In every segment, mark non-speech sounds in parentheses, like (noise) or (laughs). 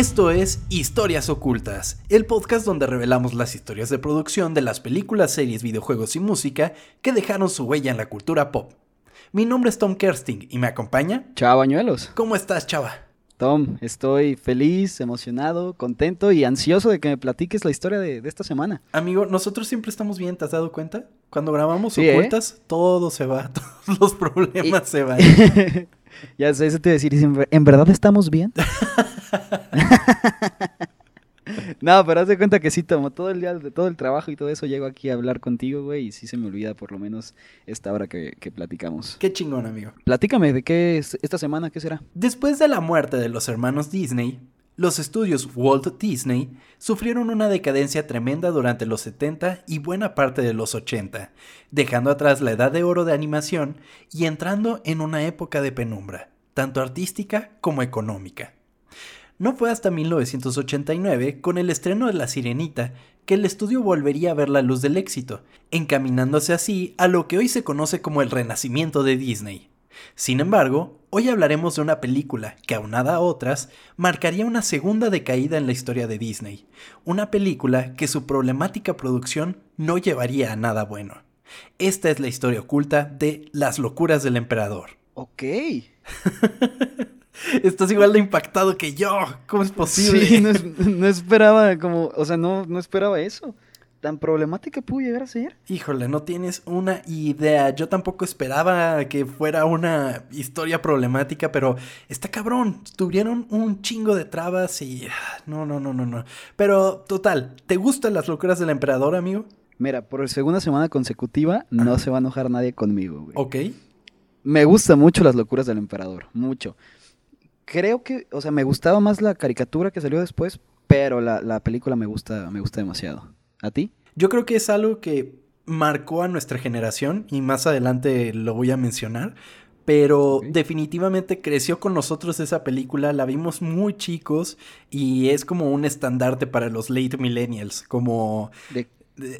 Esto es Historias Ocultas, el podcast donde revelamos las historias de producción de las películas, series, videojuegos y música que dejaron su huella en la cultura pop. Mi nombre es Tom Kersting y me acompaña. Chava Bañuelos. ¿Cómo estás, Chava? Tom, estoy feliz, emocionado, contento y ansioso de que me platiques la historia de, esta semana. Amigo, nosotros siempre estamos bien, ¿te has dado cuenta? Cuando grabamos ¿eh? ocultas, todo se va, (laughs) todos los problemas se van. (laughs) ya sé, eso te iba a decir, ¿en verdad estamos bien? (laughs) (laughs) No, pero haz de cuenta que sí tomo todo el día, de todo el trabajo y todo eso, llego aquí a hablar contigo, güey, y sí se me olvida por lo menos esta hora que, que platicamos. Qué chingón, amigo. Platícame, ¿de qué es esta semana? ¿Qué será? Después de la muerte de los hermanos Disney, los estudios Walt Disney sufrieron una decadencia tremenda durante los 70 y buena parte de los 80, dejando atrás la edad de oro de animación y entrando en una época de penumbra, tanto artística como económica. No fue hasta 1989, con el estreno de La Sirenita, que el estudio volvería a ver la luz del éxito, encaminándose así a lo que hoy se conoce como el renacimiento de Disney. Sin embargo, hoy hablaremos de una película que, aunada a otras, marcaría una segunda decaída en la historia de Disney, una película que su problemática producción no llevaría a nada bueno. Esta es la historia oculta de Las locuras del emperador. Ok. (laughs) Estás igual de impactado que yo. ¿Cómo es posible? Sí, no, esperaba como, o sea, no, no esperaba eso. ¿Tan problemática pudo llegar a ser? Híjole, no tienes una idea. Yo tampoco esperaba que fuera una historia problemática, pero está cabrón. Tuvieron un chingo de trabas y... Ah, no, no, no, no, no. Pero, total, ¿te gustan las locuras del emperador, amigo? Mira, por segunda semana consecutiva no se va a enojar nadie conmigo, güey. Ok. Me gustan mucho las locuras del emperador, mucho creo que, o sea, me gustaba más la caricatura que salió después, pero la, película me gusta, me gusta demasiado. ¿A ti? Yo creo que es algo que marcó a nuestra generación y más adelante lo voy a mencionar. Pero definitivamente creció con nosotros esa película, la vimos muy chicos y es como un estandarte para los late millennials, como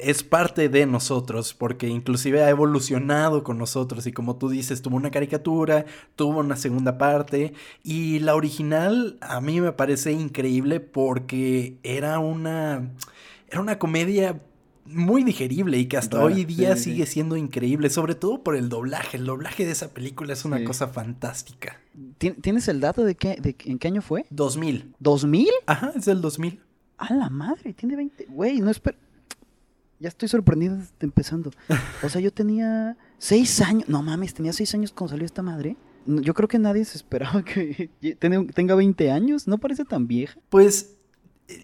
es parte de nosotros, porque inclusive ha evolucionado con nosotros y como tú dices, tuvo una caricatura, tuvo una segunda parte y la original a mí me parece increíble porque era una, era una comedia muy digerible y que hasta hoy día sigue siendo increíble, sobre todo por el doblaje. El doblaje de esa película es una cosa fantástica. ¿Tienes el dato de, qué, de en qué año fue? 2000. ¿2000? Ajá, es del 2000. A la madre, tiene 20. Güey, no espero ya estoy sorprendido empezando. O sea, yo tenía seis años. No mames, tenía seis años cuando salió esta madre. Yo creo que nadie se esperaba (laughs) que tenga 20 años. ¿No parece tan vieja? Pues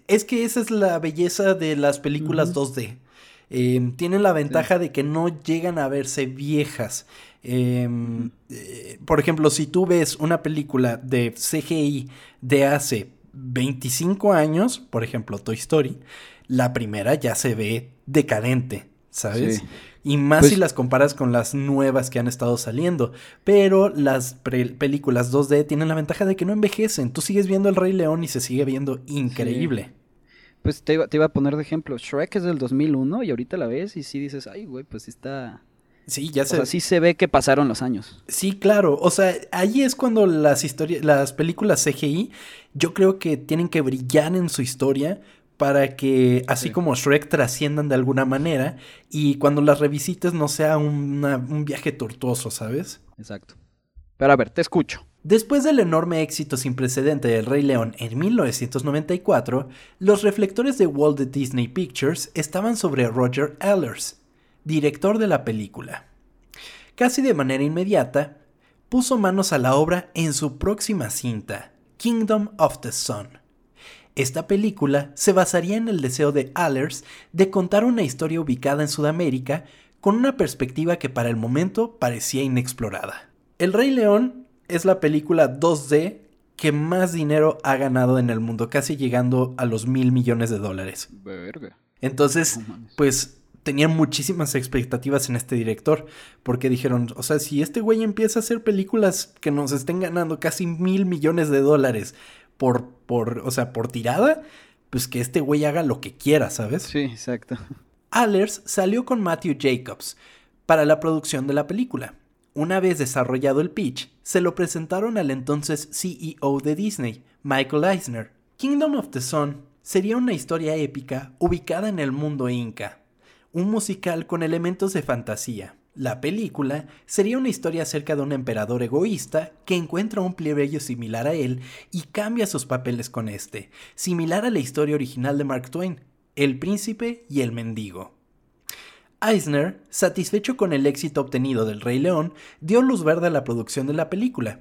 es que esa es la belleza de las películas 2D. Em, tienen la ventaja de que no llegan a verse viejas. Em, eh, por ejemplo, si tú ves una película de CGI de hace 25 años, por ejemplo Toy Story, la primera ya se ve decadente, ¿sabes? Y más pues si las comparas con las nuevas que han estado saliendo. Pero las películas 2D tienen la ventaja de que no envejecen. Tú sigues viendo El Rey León y se sigue viendo increíble. Pues te iba, te iba, a poner de ejemplo. Shrek es del 2001 y ahorita la ves y sí dices, ay, güey, pues sí está... Sí, ya se... O sea, sí se ve que pasaron los años. Sí, claro. O sea, ahí es cuando las historias, las películas CGI, yo creo que tienen que brillar en su historia para que así como Shrek trasciendan de alguna manera y cuando las revisites no sea un viaje tortuoso, ¿sabes? Exacto. Pero a ver, te escucho. Después del enorme éxito sin precedente del Rey León en 1994, los reflectores de Walt Disney Pictures estaban sobre Roger Allers, director de la película. Casi de manera inmediata, puso manos a la obra en su próxima cinta, Kingdom of the Sun esta película se basaría en el deseo de Allers de contar una historia ubicada en Sudamérica con una perspectiva que para el momento parecía inexplorada. El Rey León es la película 2D que más dinero ha ganado en el mundo, casi llegando a los mil millones de dólares. Entonces, pues tenían muchísimas expectativas en este director, porque dijeron, o sea, si este güey empieza a hacer películas que nos estén ganando casi mil millones de dólares por, por, o sea, por tirada, pues que este güey haga lo que quiera, ¿sabes? Sí, exacto. Allers salió con Matthew Jacobs para la producción de la película. Una vez desarrollado el pitch, se lo presentaron al entonces CEO de Disney, Michael Eisner, Kingdom of the Sun sería una historia épica ubicada en el mundo inca, un musical con elementos de fantasía. La película sería una historia acerca de un emperador egoísta que encuentra un plebeyo similar a él y cambia sus papeles con este, similar a la historia original de Mark Twain, El príncipe y el mendigo. Eisner, satisfecho con el éxito obtenido del Rey León, dio luz verde a la producción de la película.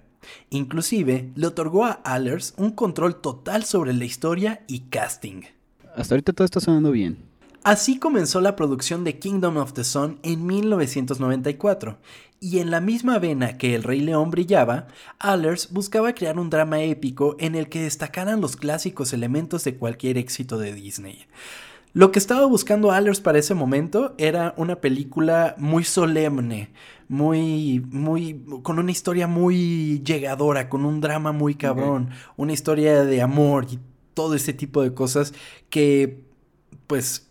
Inclusive, le otorgó a Allers un control total sobre la historia y casting. Hasta ahorita todo está sonando bien. Así comenzó la producción de Kingdom of the Sun en 1994, y en la misma vena que El Rey León brillaba, Allers buscaba crear un drama épico en el que destacaran los clásicos elementos de cualquier éxito de Disney. Lo que estaba buscando Allers para ese momento era una película muy solemne, muy, muy, con una historia muy llegadora, con un drama muy cabrón, una historia de amor y todo ese tipo de cosas que, pues,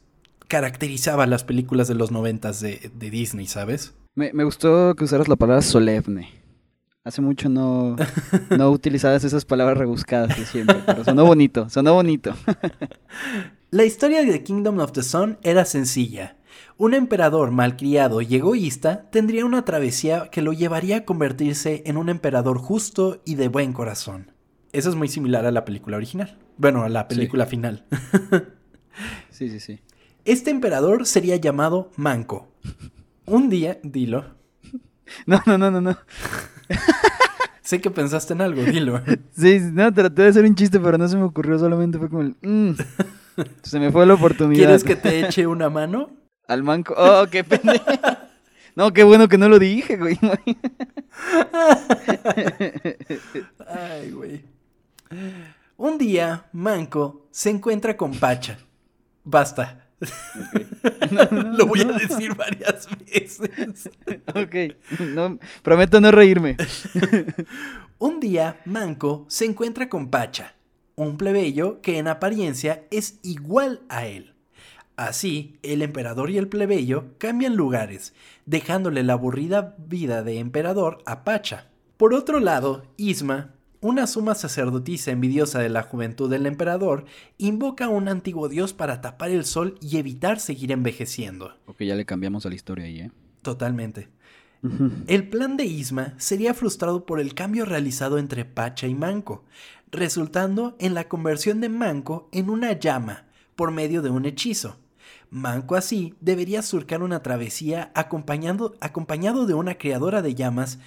caracterizaba las películas de los noventas de, de Disney, ¿sabes? Me, me gustó que usaras la palabra solemne. Hace mucho no, no (laughs) utilizabas esas palabras rebuscadas de siempre, pero sonó bonito, sonó bonito. (laughs) La historia de Kingdom of the Sun era sencilla. Un emperador malcriado y egoísta tendría una travesía que lo llevaría a convertirse en un emperador justo y de buen corazón. Eso es muy similar a la película original. Bueno, a la película Sí. final. (laughs) Sí, sí, sí. Este emperador sería llamado Manco. Un día, dilo. No, no, no, no, no. (laughs) Sé que pensaste en algo, dilo. Sí, no, traté de hacer un chiste, pero no se me ocurrió, solamente fue como el... mm. (laughs) Se me fue la oportunidad. ¿Quieres que te eche una mano? Al manco. Oh, qué pendejo. No, qué bueno que no lo dije, güey. Ay, güey. Un día, Manco se encuentra con Pacha. Basta. (laughs) Lo voy a decir varias veces. ok, prometo no reírme. (laughs) Un día, Manco se encuentra con Pacha, un plebeyo que en apariencia es igual a él. Así, el emperador y el plebeyo cambian lugares, dejándole la aburrida vida de emperador a Pacha. Por otro lado, Isma, una suma sacerdotisa envidiosa de la juventud del emperador, invoca a un antiguo dios para tapar el sol y evitar seguir envejeciendo. Ok, ya le cambiamos a la historia ahí, ¿eh? Totalmente. El plan de Isma sería frustrado por el cambio realizado entre Pacha y Manco, resultando en la conversión de Manco en una llama por medio de un hechizo. Manco así debería surcar una travesía acompañando- acompañado de una creadora de llamas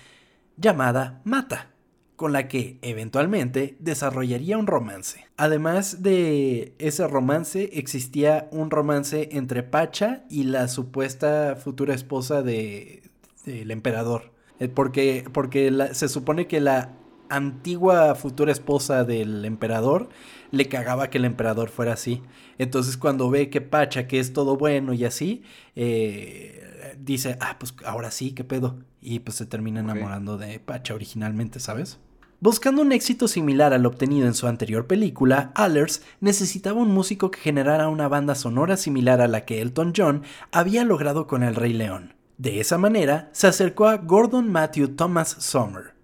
llamada Mata, con la que eventualmente desarrollaría un romance. Además de ese romance, existía un romance entre Pacha y la supuesta futura esposa de, del emperador. Eh, Porque, porque la- se supone que la antigua futura esposa del emperador le cagaba que el emperador fuera así. Entonces cuando ve que Pacha, que es todo bueno y así, eh, dice, ah, pues ahora sí, qué pedo. Y pues se termina enamorando de Pacha originalmente, ¿sabes? Buscando un éxito similar al obtenido en su anterior película, Allers necesitaba un músico que generara una banda sonora similar a la que Elton John había logrado con El Rey León. De esa manera, se acercó a Gordon Matthew Thomas Sommer,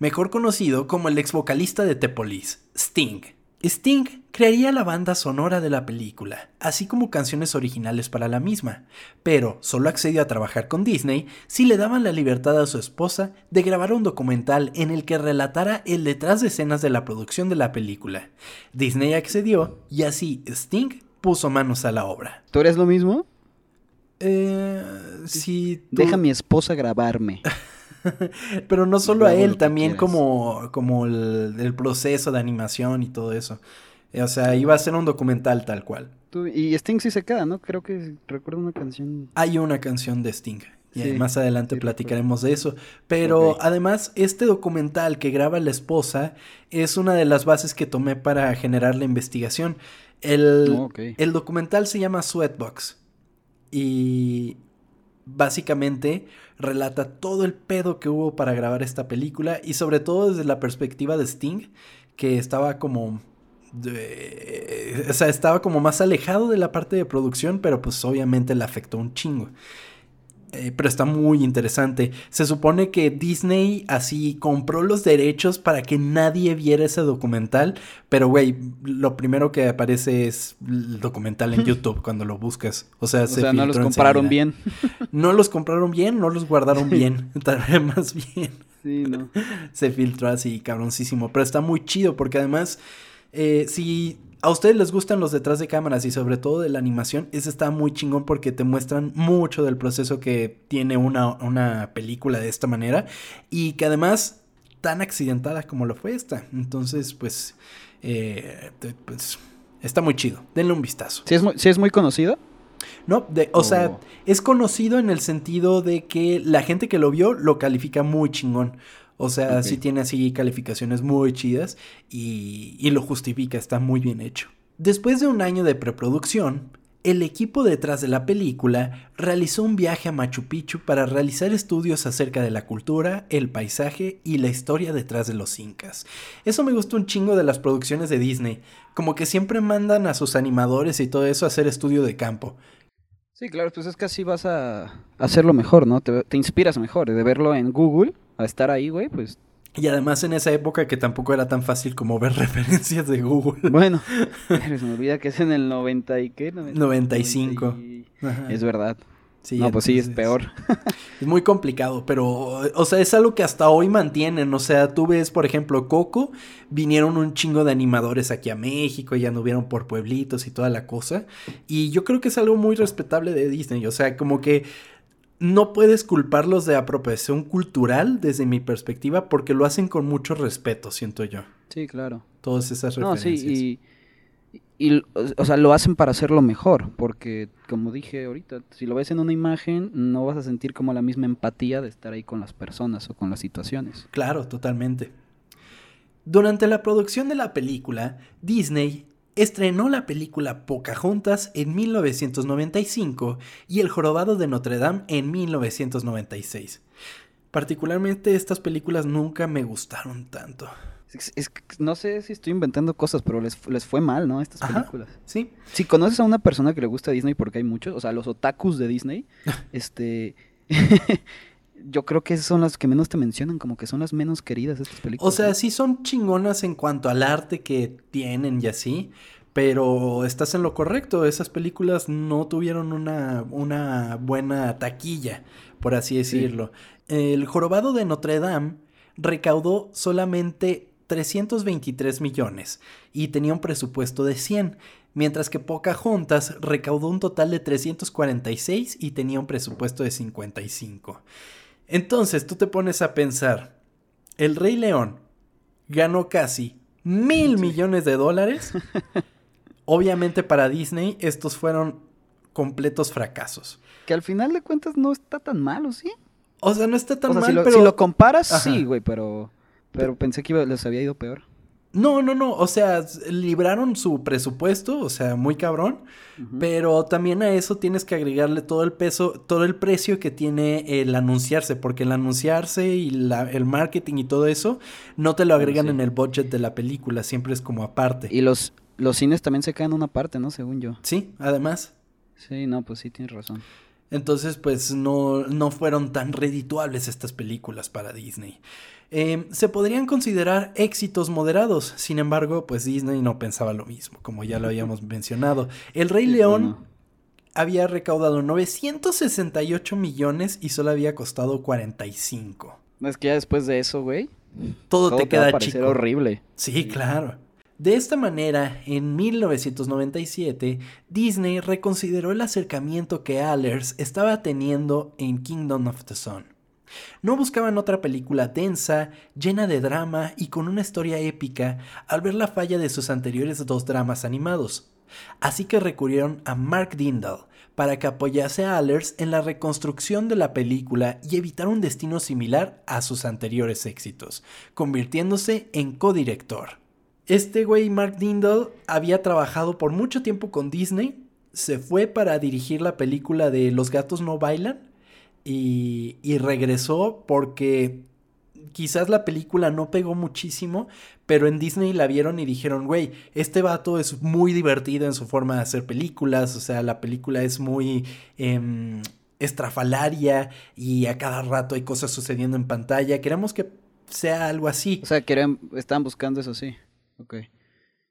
mejor conocido como el ex vocalista de The Police, Sting. Sting crearía la banda sonora de la película, así como canciones originales para la misma, pero solo accedió a trabajar con Disney si le daban la libertad a su esposa de grabar un documental en el que relatara el detrás de escenas de la producción de la película. Disney accedió y así Sting puso manos a la obra. ¿Tú eres lo mismo? Eh, tú- Deja a mi esposa grabarme. (laughs) Pero no solo a él, también como, como el, el proceso de animación y todo eso. Eh, O sea, iba a ser un documental tal cual. Y Sting sí se queda, ¿no? Creo que recuerdo una canción. Hay una canción de Sting. Y Sí, más adelante sí, platicaremos de eso. Pero además, este documental que graba la esposa es una de las bases que tomé para generar la investigación. El, Oh, el documental se llama Sweatbox. Y básicamente relata todo el pedo que hubo para grabar esta película. Y sobre todo desde la perspectiva de Sting, que estaba como. De- o sea, estaba como más alejado de la parte de producción, pero pues obviamente le afectó un chingo. Eh, pero está muy interesante. Se supone que Disney así compró los derechos para que nadie viera ese documental. Pero, güey, lo primero que aparece es el documental en (laughs) YouTube cuando lo buscas. O sea, o sea no los compraron bien. no los compraron bien, no los guardaron bien. (laughs) Tal vez más bien. Sí, no. Se filtró así, cabroncísimo. Pero está muy chido porque además, eh, si a ustedes les gustan los detrás de cámaras y sobre todo de la animación, ese está muy chingón porque te muestran mucho del proceso que tiene una, película de esta manera y que además tan accidentada como lo fue esta. Entonces, pues, eh, pues está muy chido. Denle un vistazo. ¿Sí es muy, es muy conocido? No, de, o sea, oh. es conocido en el sentido de que la gente que lo vio lo califica muy chingón. O sea, sí tiene así calificaciones muy chidas y, y lo justifica, está muy bien hecho. Después de un año de preproducción, el equipo detrás de la película realizó un viaje a Machu Picchu para realizar estudios acerca de la cultura, el paisaje y la historia detrás de los incas. Eso me gustó un chingo de las producciones de Disney, como que siempre mandan a sus animadores y todo eso a hacer estudio de campo. Sí, claro, pues es que así vas a hacerlo mejor, ¿no? Te, te inspiras mejor de verlo en Google a estar ahí, güey, pues... Y además en esa época que tampoco era tan fácil como ver (laughs) referencias de Google. Bueno, (laughs) (laughs) se me olvida que es en el 90 y qué? 95. Es verdad. Sí, no, pues sí, es peor. (laughs) Es muy complicado, pero, o sea, es algo que hasta hoy mantienen. O sea, tú ves, por ejemplo, Coco, vinieron un chingo de animadores aquí a México, ya anduvieron por pueblitos y toda la cosa. Y yo creo que es algo muy respetable de Disney. O sea, como que no puedes culparlos de apropiación cultural desde mi perspectiva porque lo hacen con mucho respeto, siento yo. Sí, claro. Todas esas referencias. No, sí, y, o sea, lo hacen para hacerlo mejor, porque como dije ahorita, si lo ves en una imagen, no vas a sentir como la misma empatía de estar ahí con las personas o con las situaciones. Claro, totalmente. Durante la producción de la película, Disney Estrenó la película Pocahontas en 1995 y El Jorobado de Notre Dame en 1996. Particularmente estas películas nunca me gustaron tanto. No sé si estoy inventando cosas, pero les, fue mal, ¿no? Estas películas. Sí. Si conoces a una persona que le gusta Disney, porque hay muchos, o sea, los otakus de Disney, (laughs) este... (laughs) yo creo que son las que menos te mencionan, como que son las menos queridas estas películas. O sea, sí son chingonas en cuanto al arte que tienen y así, pero estás en lo correcto, esas películas no tuvieron una, una buena taquilla, por así decirlo. El jorobado de Notre Dame recaudó solamente 323 millones y tenía un presupuesto de 100 mientras que Pocahontas recaudó un total de 346 y tenía un presupuesto de 55. Entonces tú te pones a pensar, el Rey León ganó casi mil millones de dólares. (laughs) Obviamente para Disney estos fueron completos fracasos. Que al final de cuentas no está tan malo, ¿sí? O sea, no está tan mal, si lo, pero... Si lo comparas, sí, güey, pero... Pero pensé que les había ido peor. No, no, no. O sea, libraron su presupuesto, o sea, muy cabrón. Pero también a eso tienes que agregarle todo el peso, todo el precio que tiene el anunciarse. Porque el anunciarse y el marketing y todo eso, no te lo agregan en el budget de la película. Siempre es como aparte. Y los, los cines también se quedan una parte, ¿no? Según yo. Sí, además. Sí, no, pues sí, tienes razón. Entonces, pues no, no fueron tan redituables estas películas para Disney. Em, se podrían considerar éxitos moderados, sin embargo, pues Disney no pensaba lo mismo, como ya lo habíamos (laughs) mencionado. El Rey León había recaudado 968 millones y solo había costado 45. No es que ya después de eso, güey. Todo, te queda chico. horrible. Sí, claro. De esta manera, en 1997, Disney reconsideró el acercamiento que Allers estaba teniendo en Kingdom of the Sun. No buscaban otra película densa, llena de drama y con una historia épica al ver la falla de sus anteriores dos dramas animados. Así que recurrieron a Mark Dindal para que apoyase a Allers en la reconstrucción de la película y evitar un destino similar a sus anteriores éxitos, convirtiéndose en codirector. Este güey, Mark Dindal, había trabajado por mucho tiempo con Disney, se fue para dirigir la película de Los gatos no bailan y, y regresó porque quizás la película no pegó muchísimo, pero en Disney la vieron y dijeron, güey, este vato es muy divertido en su forma de hacer películas, o sea, la película es muy... Em, estrafalaria y a cada rato hay cosas sucediendo en pantalla. Queremos que sea algo así. O sea, querían, estaban buscando eso, sí. Ok.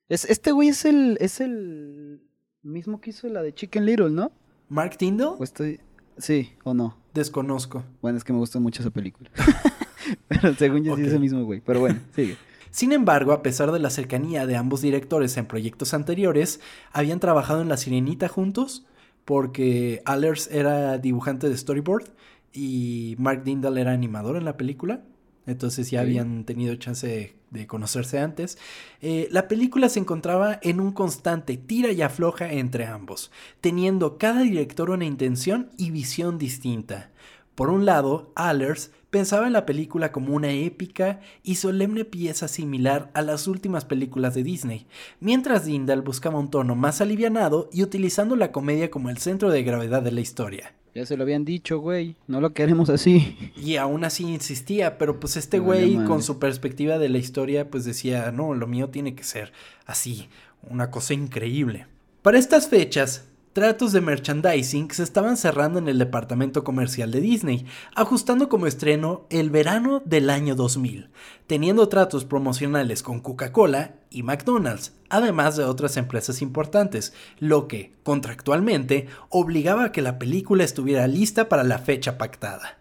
Es, este güey es el, es el mismo que hizo la de Chicken Little, ¿no? ¿Mark Tyndall? ¿O estoy... Sí, o no. Desconozco. Bueno, es que me gusta mucho esa película. (laughs) Pero según yo sí es el mismo güey. Pero bueno, sigue. Sin embargo, a pesar de la cercanía de ambos directores en proyectos anteriores, habían trabajado en La Sirenita juntos porque Allers era dibujante de storyboard y Mark Dindal era animador en la película. Entonces ya habían tenido chance de, de conocerse antes. Eh, la película se encontraba en un constante tira y afloja entre ambos, teniendo cada director una intención y visión distinta. Por un lado, Allers pensaba en la película como una épica y solemne pieza similar a las últimas películas de Disney, mientras Dindal buscaba un tono más alivianado y utilizando la comedia como el centro de gravedad de la historia. Ya se lo habían dicho, güey. No lo queremos así. Y aún así insistía, pero pues este güey con su perspectiva de la historia pues decía, no, lo mío tiene que ser así, una cosa increíble. Para estas fechas, tratos de merchandising se estaban cerrando en el departamento comercial de Disney, ajustando como estreno el verano del año 2000, teniendo tratos promocionales con Coca-Cola y McDonald's, además de otras empresas importantes, lo que, contractualmente, obligaba a que la película estuviera lista para la fecha pactada.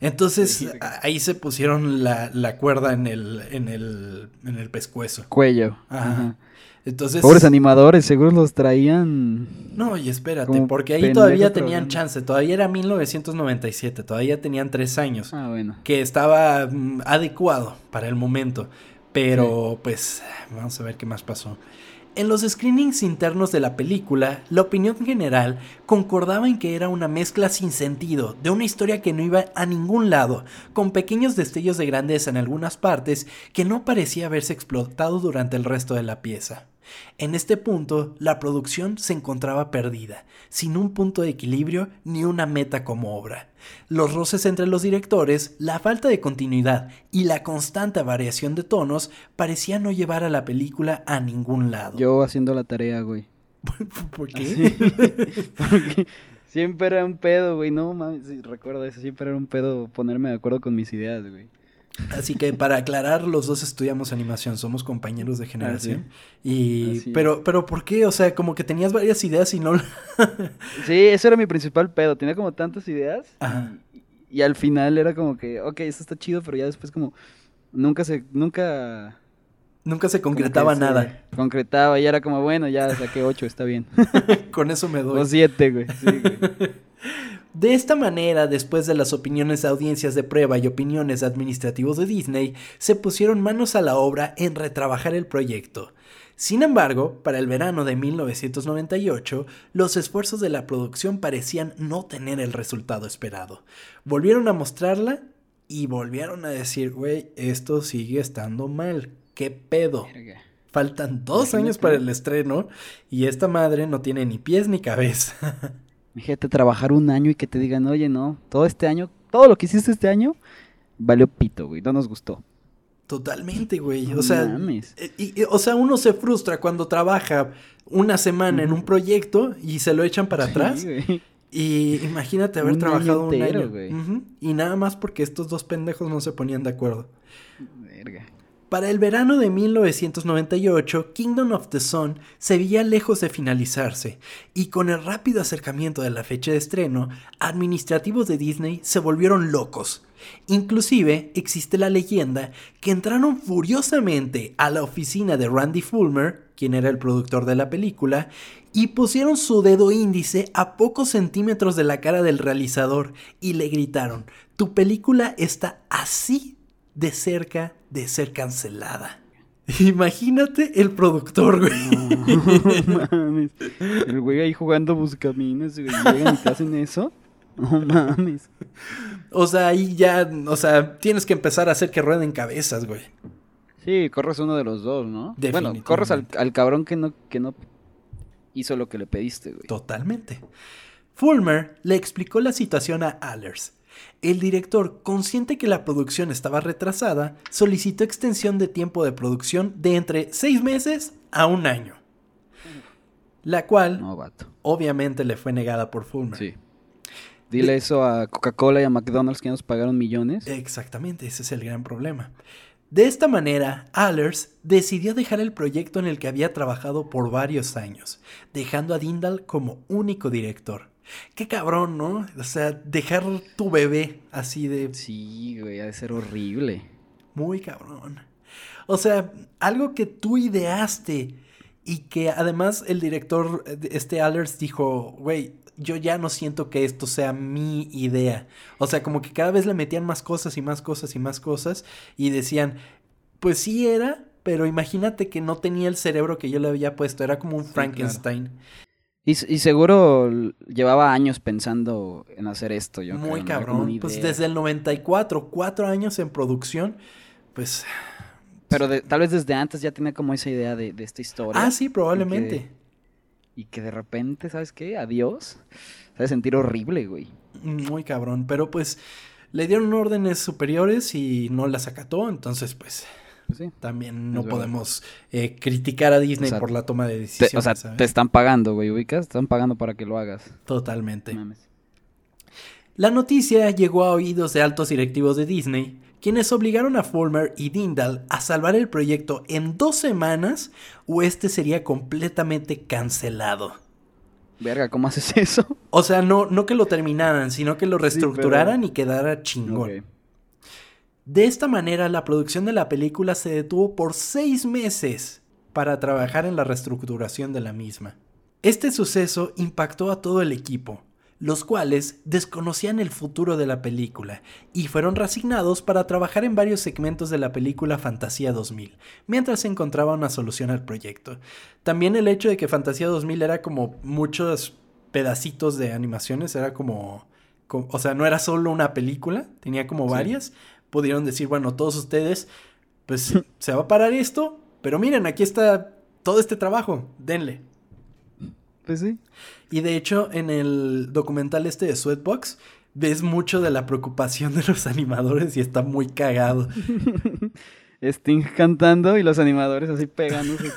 Entonces ahí se pusieron la, la cuerda en el, en el, en el pescuezo. Cuello. Ajá. Ajá. Entonces. Pobres animadores, seguro los traían. No, y espérate, porque ahí todavía tenían chance, todavía era 1997, todavía tenían tres años, Ah, bueno. que estaba mm, adecuado para el momento, pero pues vamos a ver qué más pasó. En los screenings internos de la película, la opinión general concordaba en que era una mezcla sin sentido, de una historia que no iba a ningún lado, con pequeños destellos de grandeza en algunas partes que no parecía haberse explotado durante el resto de la pieza. En este punto, la producción se encontraba perdida, sin un punto de equilibrio ni una meta como obra. Los roces entre los directores, la falta de continuidad y la constante variación de tonos parecían no llevar a la película a ningún lado. Yo haciendo la tarea, güey. (laughs) ¿Por qué? (laughs) Porque siempre era un pedo, güey. No mames, recuerdo eso. Siempre era un pedo ponerme de acuerdo con mis ideas, güey. Así que para aclarar, los dos estudiamos animación, somos compañeros de generación. Y Así es. pero pero ¿por qué? O sea, como que tenías varias ideas y no (laughs) Sí, eso era mi principal pedo. Tenía como tantas ideas. Ajá. Y, y al final era como que, ok, eso está chido, pero ya después como nunca se, nunca nunca se concretaba se nada. Concretaba y era como, bueno, ya saqué ocho, está bien. (laughs) Con eso me doy. O siete, güey. Sí, güey. (laughs) De esta manera, después de las opiniones de audiencias de prueba y opiniones administrativos de Disney, se pusieron manos a la obra en retrabajar el proyecto. Sin embargo, para el verano de 1998, los esfuerzos de la producción parecían no tener el resultado esperado. Volvieron a mostrarla y volvieron a decir, güey, esto sigue estando mal. ¿Qué pedo? Faltan dos años para el estreno y esta madre no tiene ni pies ni cabeza. (laughs) Imagínate trabajar un año y que te digan, oye, no, todo este año, todo lo que hiciste este año, valió pito, güey, no nos gustó. Totalmente, güey. No O sea, mames. eh, y- y- o sea, uno se frustra cuando trabaja una semana en un proyecto y se lo echan para Sí, atrás. güey. Y imagínate haber Un año trabajado un año. güey. Y nada más porque estos dos pendejos no se ponían de acuerdo. Verga. Para el verano de 1998, Kingdom of the Sun se veía lejos de finalizarse, y con el rápido acercamiento de la fecha de estreno, administrativos de Disney se volvieron locos. Inclusive existe la leyenda que entraron furiosamente a la oficina de Randy Fulmer, quien era el productor de la película, y pusieron su dedo índice a pocos centímetros de la cara del realizador y le gritaron, tu película está así de cerca de ser cancelada. (laughs) Imagínate el productor, güey. No mames. El güey ahí jugando buscaminas, güey. Llegan y te hacen eso. No mames. O sea, ahí ya, o sea, tienes que empezar a hacer que rueden cabezas, güey. Sí, corres uno de los dos, ¿no? Bueno, corres al, al cabrón que no, que no hizo lo que le pediste, güey. Totalmente. Fulmer le explicó la situación a Allers. El director, consciente que la producción estaba retrasada, solicitó extensión de tiempo de producción de entre seis meses a un año. La cual, No, obviamente, le fue negada por Fulmer. Sí. Dile eso a Coca-Cola y a McDonald's que nos pagaron millones. Exactamente, ese es el gran problema. De esta manera, Allers decidió dejar el proyecto en el que había trabajado por varios años, dejando a Dindal como único director. Qué cabrón, ¿no? O sea, dejar tu bebé así de... Sí, güey, ha de ser horrible. Muy cabrón. O sea, algo que tú ideaste y que además el director, este Allers, dijo, güey, yo ya no siento que esto sea mi idea. O sea, como que cada vez le metían más cosas y más cosas y más cosas y decían, pues sí era, pero imagínate que no tenía el cerebro que yo le había puesto, era como un Frankenstein. Y, seguro llevaba años pensando en hacer esto. Yo Muy cabrón. Pues desde el 94, cuatro años en producción, pues... Pero tal vez desde antes ya tenía como esa idea de, de esta historia. Ah, sí, probablemente y que de repente, ¿sabes qué? Adiós. Se sentir horrible, güey. Muy cabrón, pero pues le dieron órdenes superiores y no las acató, entonces pues... pues también no podemos eh, criticar a Disney por la toma de decisiones. o sea, te están pagando, güey, ubicas, te están pagando para que lo hagas. Totalmente. La noticia llegó a oídos de altos directivos de Disney, quienes obligaron a Fulmer y Dindal a salvar el proyecto en dos semanas o este sería completamente cancelado. Verga, ¿cómo haces eso? O sea, no, no que lo terminaran, sino que lo reestructuraran y quedara chingón. De esta manera, la producción de la película se detuvo por seis meses para trabajar en la reestructuración de la misma. Este suceso impactó a todo el equipo, los cuales desconocían el futuro de la película y fueron resignados para trabajar en varios segmentos de la película Fantasía 2000, mientras se encontraba una solución al proyecto. También el hecho de que Fantasía 2000 era como muchos pedacitos de animaciones, era como, o sea, no era solo una película, tenía como varias, pudieron decir, bueno, todos ustedes, pues se va a parar esto, pero miren, aquí está todo este trabajo, denle. Pues sí. Y de hecho, en el documental este de Sweatbox, ves mucho de la preocupación de los animadores y está muy cagado. (laughs) Sting cantando y los animadores así pegándose.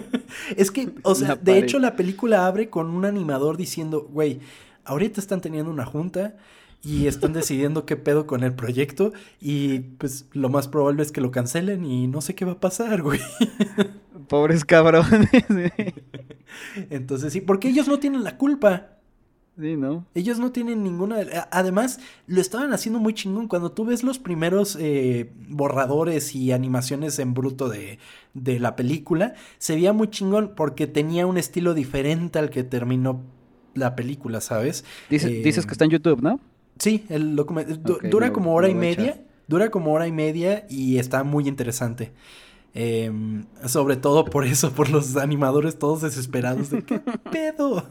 (laughs) es que, o sea, de hecho la película abre con un animador diciendo, güey, ahorita están teniendo una junta y están decidiendo qué pedo con el proyecto y pues lo más probable es que lo cancelen y no sé qué va a pasar, güey. (laughs) Pobres cabrones. Entonces sí, porque ellos no tienen la culpa. Sí, ¿no? Ellos no tienen ninguna... Además, lo estaban haciendo muy chingón. Cuando tú ves los primeros eh, borradores y animaciones en bruto de, de la película, se veía muy chingón porque tenía un estilo diferente al que terminó la película, ¿sabes? Dices, eh, dices que está en YouTube, ¿no? Sí, el dura como hora y media. Dura como hora y media y está muy interesante. Em, sobre todo por eso, por los animadores todos desesperados de qué (laughs) pedo.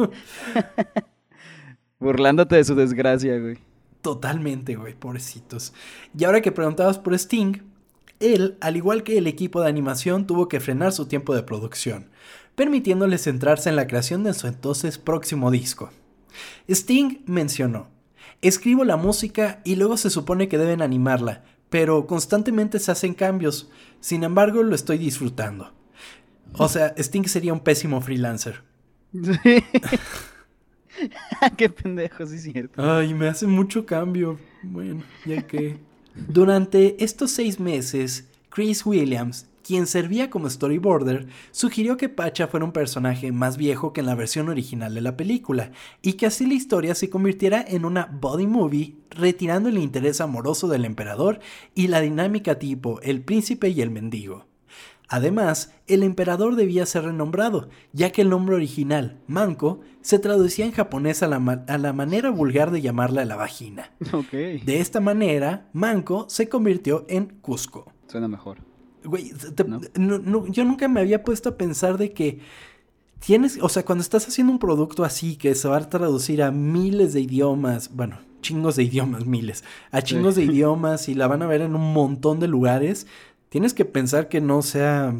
Burlándote de su desgracia, güey. Totalmente, güey, pobrecitos. Y ahora que preguntabas por Sting, él, al igual que el equipo de animación, tuvo que frenar su tiempo de producción, permitiéndole centrarse en la creación de su entonces próximo disco. Sting mencionó, escribo la música y luego se supone que deben animarla, pero constantemente se hacen cambios. Sin embargo, lo estoy disfrutando. O sea, (laughs) Sting sería un pésimo freelancer. Sí. (laughs) (laughs) Qué pendejo, sí es cierto. Ay, me hace mucho cambio. Bueno, ya que. Durante estos seis meses, Chris Williams quien servía como storyboarder, sugirió que Pacha fuera un personaje más viejo que en la versión original de la película, y que así la historia se convirtiera en una body movie, retirando el interés amoroso del emperador y la dinámica tipo el príncipe y el mendigo. Además, el emperador debía ser renombrado, ya que el nombre original, Manco, se traducía en japonés a la, manera vulgar de llamarle a la vagina. De esta manera, Manco se convirtió en Cusco. Suena mejor. Güey, yo nunca me había puesto a pensar de que tienes, o sea, cuando estás haciendo un producto así que se va a traducir a miles de idiomas, bueno, chingos de idiomas, miles, a chingos de (laughs) idiomas y la van a ver en un montón de lugares, tienes que pensar que no sea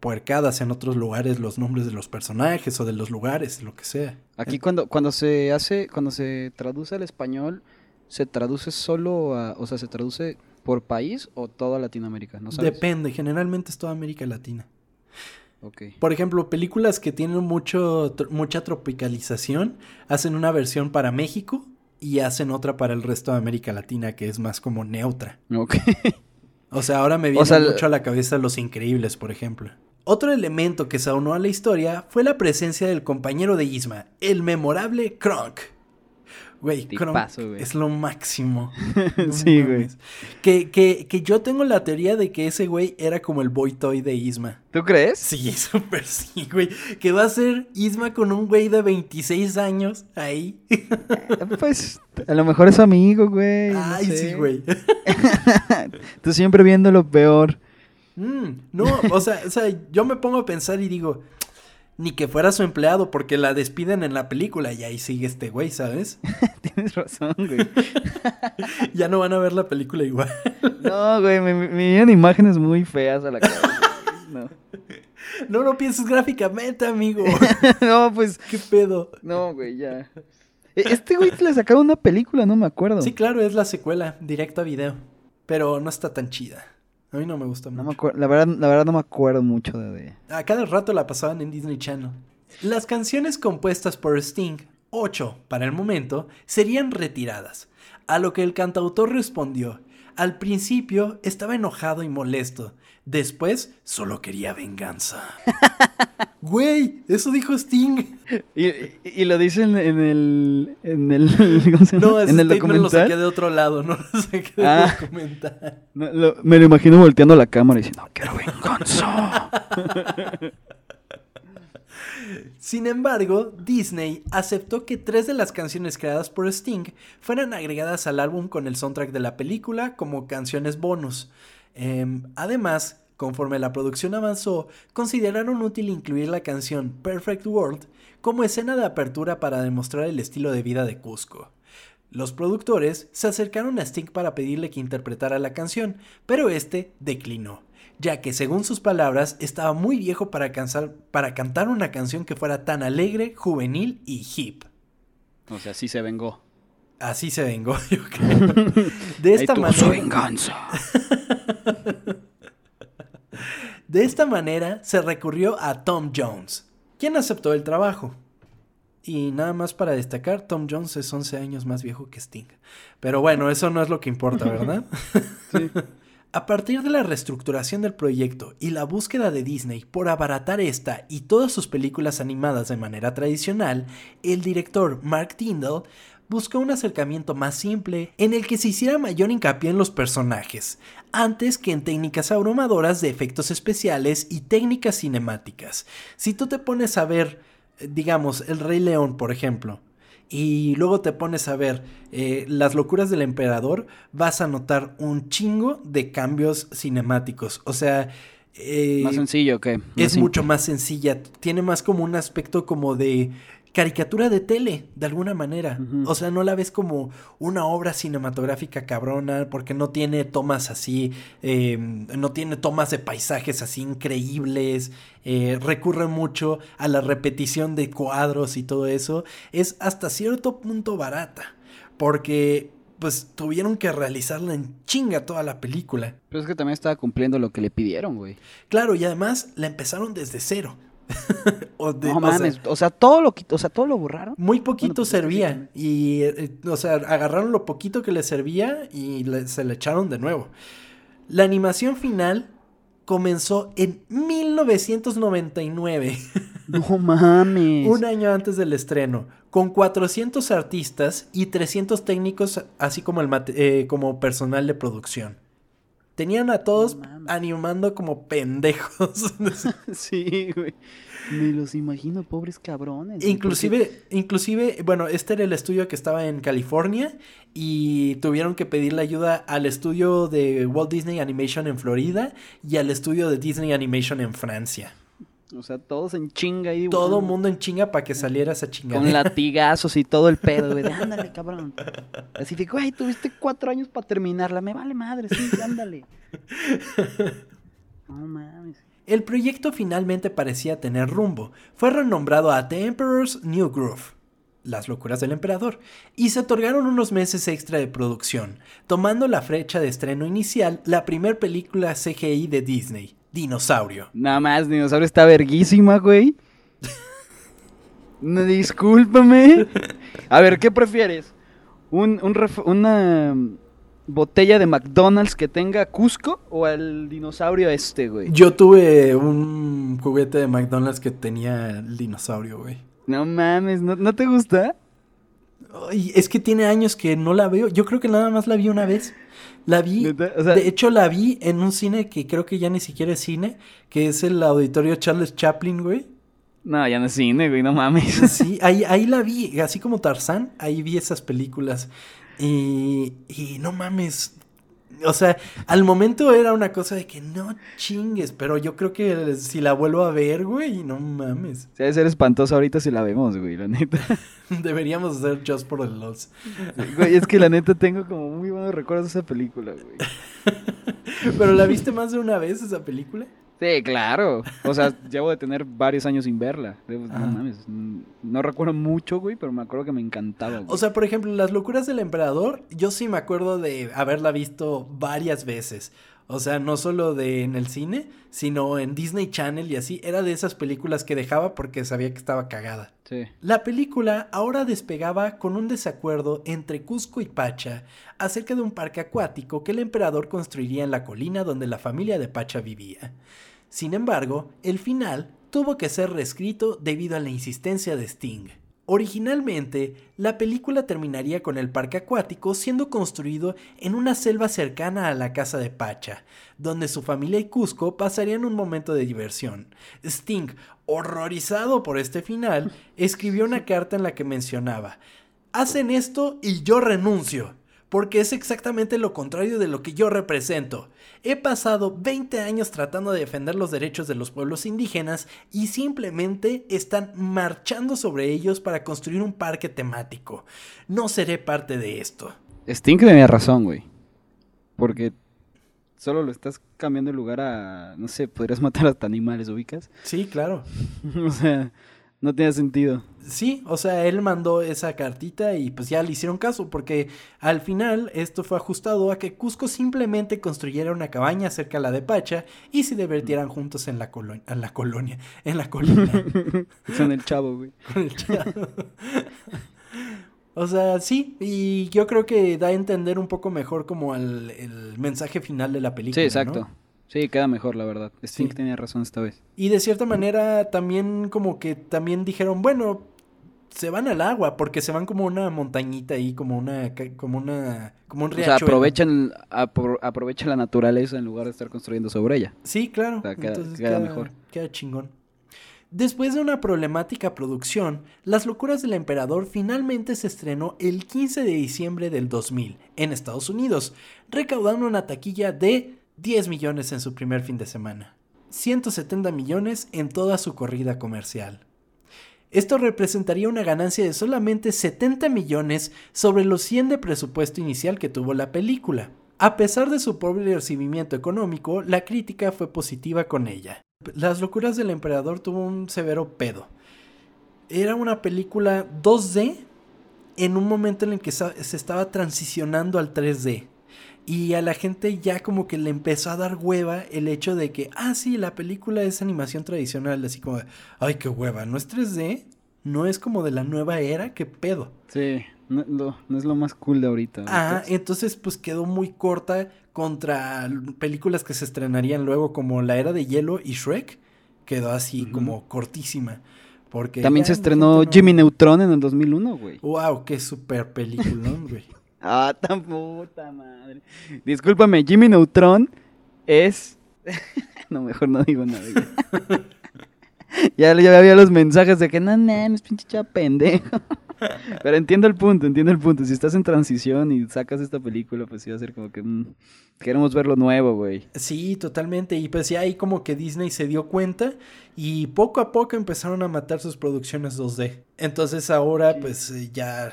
puercadas en otros lugares los nombres de los personajes o de los lugares, lo que sea. Aquí cuando, cuando se hace, cuando se traduce al español, se traduce solo a, o sea, se traduce por país o toda Latinoamérica? ¿No Depende, generalmente es toda América Latina. Por ejemplo, películas que tienen mucho, mucha tropicalización hacen una versión para México y hacen otra para el resto de América Latina que es más como neutra. Ok. O sea, ahora me viene sea, mucho a la cabeza Los Increíbles, por ejemplo. Otro elemento que se aunó a la historia fue la presencia del compañero de Isma, el memorable Kronk. Güey, es lo máximo. (laughs) Sí, güey. Que, que, que yo tengo la teoría de que ese güey era como el boy toy de Isma. ¿Tú crees? Sí, (laughs) súper sí, güey. Que va a ser Isma con un güey de 26 años ahí. Pues a lo mejor es su amigo, güey. no Ay, sé. sí, güey. (laughs) Tú siempre viendo lo peor. Mm, no, o sea, o sea, yo me pongo a pensar y digo, ni que fuera su empleado porque la despiden en la película y ahí sigue este güey, ¿sabes? (laughs) Tienes razón, güey. (laughs) ya no van a ver la película igual. No, güey, me, me vienen imágenes muy feas a la cabeza. (laughs) No. No lo pienses gráficamente, amigo. no, pues, ¿Qué pedo? no, güey, ya. E- Este güey le sacaron una película, no me acuerdo. Sí, claro, es la secuela, directo a video. Pero no está tan chida. A mí no me gusta No mucho. me acuerdo, la verdad, la verdad no me acuerdo mucho de, A cada rato la pasaban en Disney Channel. Las canciones compuestas por Sting, ocho para el momento, serían retiradas. A lo que el cantautor respondió, al principio estaba enojado y molesto, después solo quería venganza. (laughs) Güey, eso dijo Sting. (laughs) Y, lo dicen en el, en el, (laughs) ¿cómo se llama? No, ese en el statement lo saqué documental. de otro lado, no lo saqué del Ah. documental. No, lo- me lo imagino volteando la cámara y diciendo, quiero venganza. Sin embargo, Disney aceptó que tres de las canciones creadas por Sting fueran agregadas al álbum con el soundtrack de la película como canciones bonus. Em, además, conforme la producción avanzó, consideraron útil incluir la canción Perfect World como escena de apertura para demostrar el estilo de vida de Cusco. Los productores se acercaron a Sting para pedirle que interpretara la canción, pero este declinó, ya que según sus palabras estaba muy viejo para, para cantar una canción que fuera tan alegre, juvenil y hip. O sea, sí se vengó. Así se vengó, (laughs) yo creo. (laughs) De esta manera, venganza. (laughs) de esta manera se recurrió a Tom Jones, quien aceptó el trabajo. Y nada más para destacar, Tom Jones es 11 años más viejo que Sting. Pero bueno, eso no es lo que importa, ¿verdad? Sí. A partir de la reestructuración del proyecto y la búsqueda de Disney por abaratar esta y todas sus películas animadas de manera tradicional, el director Mark Tyndall buscó un acercamiento más simple en el que se hiciera mayor hincapié en los personajes, antes que en técnicas abrumadoras de efectos especiales y técnicas cinemáticas. Si tú te pones a ver, eh, digamos, El Rey León, por ejemplo, y luego te pones a ver eh, las locuras del emperador, vas a notar un chingo de cambios cinemáticos. O sea, eh, Más sencillo que. es mucho más sencilla. Tiene más como un aspecto como de caricatura de tele, de alguna manera. O sea, no la ves como una obra cinematográfica cabrona, porque no tiene tomas así, eh, no tiene tomas de paisajes así increíbles, eh, recurre mucho a la repetición de cuadros y todo eso. Es hasta cierto punto barata, porque pues tuvieron que realizarla en chinga toda la película. Pero es que también estaba cumpliendo lo que le pidieron, güey. Claro, y además la empezaron desde cero. (laughs) O de- No o sea, mames. O sea, todo lo o sea, todo lo borraron. muy poquito Bueno, pues, servía. Y, eh, o sea, agarraron lo poquito que les servía y le- se le echaron de nuevo. La animación final comenzó en 1999, No mames. un año antes del estreno, con 400 artistas y 300 técnicos, así como, el mate- eh, como personal de producción. Tenían a todos No animando como pendejos. (laughs) Sí, güey. Me los imagino, pobres cabrones. Inclusive, inclusive, bueno, este era el estudio que estaba en California y tuvieron que pedirle ayuda al estudio de Walt Disney Animation en Florida y al estudio de Disney Animation en Francia. O sea, todos en chinga y Todo mundo en chinga para que saliera esa chingada. Con latigazos y todo el pedo, güey. de, (laughs) Ándale, cabrón. Así de, güey, tuviste cuatro años para terminarla. Me vale madre, sí, ándale. (laughs) No mames. El proyecto finalmente parecía tener rumbo. Fue renombrado a The Emperor's New Groove, Las locuras del emperador, y se otorgaron unos meses extra de producción, tomando la fecha de estreno inicial la primer película CGI de Disney, Dinosaurio. Nada más, dinosaurio está verguísima, güey. No, discúlpame. A ver, ¿qué prefieres? un, un ref- una mm, botella de McDonald's que tenga Cusco o el dinosaurio este, güey. Yo tuve un juguete de McDonald's que tenía el dinosaurio, güey. No mames, ¿no, ¿no te gusta? Ay, es que tiene años que no la veo. Yo creo que nada más la vi una vez. La vi. ¿Neta? O sea- de hecho, la vi en un cine que creo que ya ni siquiera es cine, que es el auditorio Charles Chaplin, güey. No, ya no es cine, güey, no mames. Sí, (laughs) ahí, ahí la vi, así como Tarzán, ahí vi esas películas. Y, y no mames. O sea, al momento era una cosa de que no chingues, pero yo creo que si la vuelvo a ver, güey, no mames. Se debe ser espantoso ahorita si la vemos, güey, la neta. (laughs) Deberíamos hacer Just for the Lols. Güey, es que la neta tengo como muy buenos recuerdos de esa película, güey. (laughs) ¿Pero la viste más de una vez esa película? Sí, claro. O sea, llevo de tener varios años sin verla. Debo- Ajá. No mames. mm, No recuerdo mucho, güey, pero me acuerdo que me encantaba, güey. O sea, por ejemplo, Las locuras del emperador, yo sí me acuerdo de haberla visto varias veces. O sea, no solo de en el cine, sino en Disney Channel y así. Era de esas películas que dejaba porque sabía que estaba cagada. Sí. La película ahora despegaba con un desacuerdo entre Cusco y Pacha acerca de un parque acuático que el emperador construiría en la colina donde la familia de Pacha vivía. Sin embargo, el final tuvo que ser reescrito debido a la insistencia de Sting. Originalmente, la película terminaría con el parque acuático siendo construido en una selva cercana a la casa de Pacha, donde su familia y Cusco pasarían un momento de diversión. Sting, horrorizado por este final, escribió una carta en la que mencionaba, hacen esto y yo renuncio, porque es exactamente lo contrario de lo que yo represento. He pasado 20 años tratando de defender los derechos de los pueblos indígenas y simplemente están marchando sobre ellos para construir un parque temático. No seré parte de esto. Sting tenía razón, güey. Porque solo lo estás cambiando el lugar a. No sé, podrías matar hasta animales, ¿ubicas? Sí, claro. (laughs) o sea, no tiene sentido. Sí, o sea, él mandó esa cartita y pues ya le hicieron caso porque al final esto fue ajustado a que Cusco simplemente construyera una cabaña cerca a la de Pacha y se divirtieran juntos en la, colo- en la colonia, en la colina. (laughs) Son el chavo, güey. (laughs) con el chavo. O sea, sí, y yo creo que da a entender un poco mejor como el, el mensaje final de la película. Sí, exacto. ¿no? Sí, queda mejor, la verdad. Sting Sí. tenía razón esta vez. Y de cierta manera también como que también dijeron, bueno, se van al agua porque se van como una montañita ahí, como una como una como un O sea, riachuelo. aprovechan, apro- aprovechan la naturaleza en lugar de estar construyendo sobre ella. Sí, claro. O sea, queda- Entonces queda mejor. Queda chingón. Después de una problemática producción, Las locuras del emperador finalmente se estrenó el 15 de diciembre del 2000 en Estados Unidos, recaudando una taquilla de 10 millones en su primer fin de semana, 170 millones en toda su corrida comercial. Esto representaría una ganancia de solamente 70 millones sobre los 100 de presupuesto inicial que tuvo la película. A pesar de su pobre recibimiento económico, la crítica fue positiva con ella. Las locuras del emperador tuvo un severo pedo. Era una película 2D en un momento en el que se estaba transicionando al 3D. Y a la gente ya como que le empezó a dar hueva el hecho de que, ah, sí, la película es animación tradicional, así como, de, ay, qué hueva, ¿no es 3D? ¿No es como de la nueva era? ¿Qué pedo? Sí, no, no- no es lo más cool de ahorita. Ah, ¿ubicas? entonces pues quedó muy corta contra películas que se estrenarían luego como La Era de Hielo y Shrek. Quedó así como cortísima. Porque También se estrenó no- Jimmy Neutron en el 2001, güey. Wow, qué super peliculón, güey. Ah, (laughs) tan puta madre. Discúlpame, Jimmy Neutron es. (laughs) no, mejor no digo nada. (laughs) ya, ya había los mensajes de que no, no, es pinche chava pendejo. Pero entiendo el punto, entiendo el punto. Si estás en transición y sacas esta película, pues va a ser como que. mm, queremos ver lo nuevo, güey. Sí, totalmente. Y pues ya ahí como que Disney se dio cuenta y poco a poco empezaron a matar sus producciones 2D. Entonces ahora Sí. pues eh, ya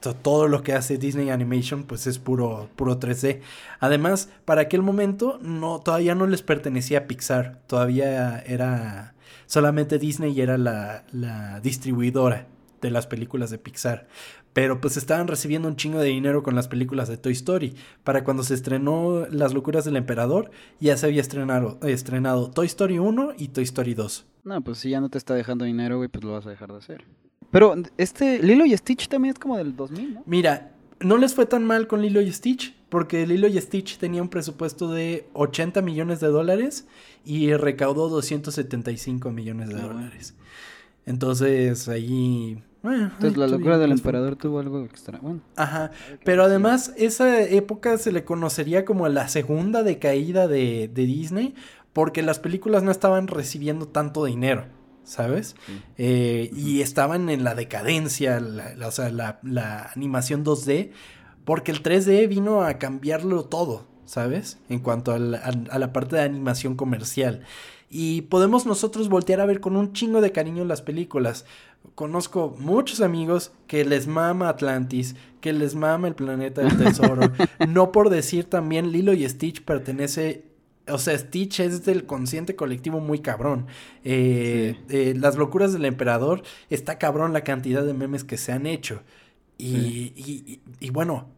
to- todo lo que hace Disney Animation pues es puro, puro 3D. Además, para aquel momento no, todavía no les pertenecía a Pixar. Todavía era solamente Disney y era la, la distribuidora de las películas de Pixar. Pero pues estaban recibiendo un chingo de dinero con las películas de Toy Story. Para cuando se estrenó Las locuras del emperador, ya se había estrenado, estrenado Toy Story 1 y Toy Story 2. No, pues si ya no te está dejando dinero, güey, pues lo vas a dejar de hacer. Pero este Lilo y Stitch también es como del 2000, ¿no? Mira, no les fue tan mal con Lilo y Stitch, porque Lilo y Stitch tenía un presupuesto de 80 millones de dólares y recaudó 275 millones de Ah, dólares. Entonces ahí... bueno, Entonces la locura del emperador tuvo algo extra. Bueno, Ajá, pero además esa época se le conocería como la segunda decaída de, de Disney porque las películas no estaban recibiendo tanto dinero, ¿sabes? Sí. Eh, y estaban en la decadencia, la- la- o sea, la, la animación 2D, porque el 3D vino a cambiarlo todo, ¿sabes? En cuanto a la, a- a la parte de animación comercial. Y podemos nosotros voltear a ver con un chingo de cariño las películas. Conozco muchos amigos que les mama Atlantis, que les mama el planeta del tesoro. (laughs) no por decir también Lilo y Stitch pertenece. O sea, Stitch es del consciente colectivo muy cabrón. Eh, eh, las locuras del emperador está cabrón la cantidad de memes que se han hecho. Y, Sí. y- y- y bueno,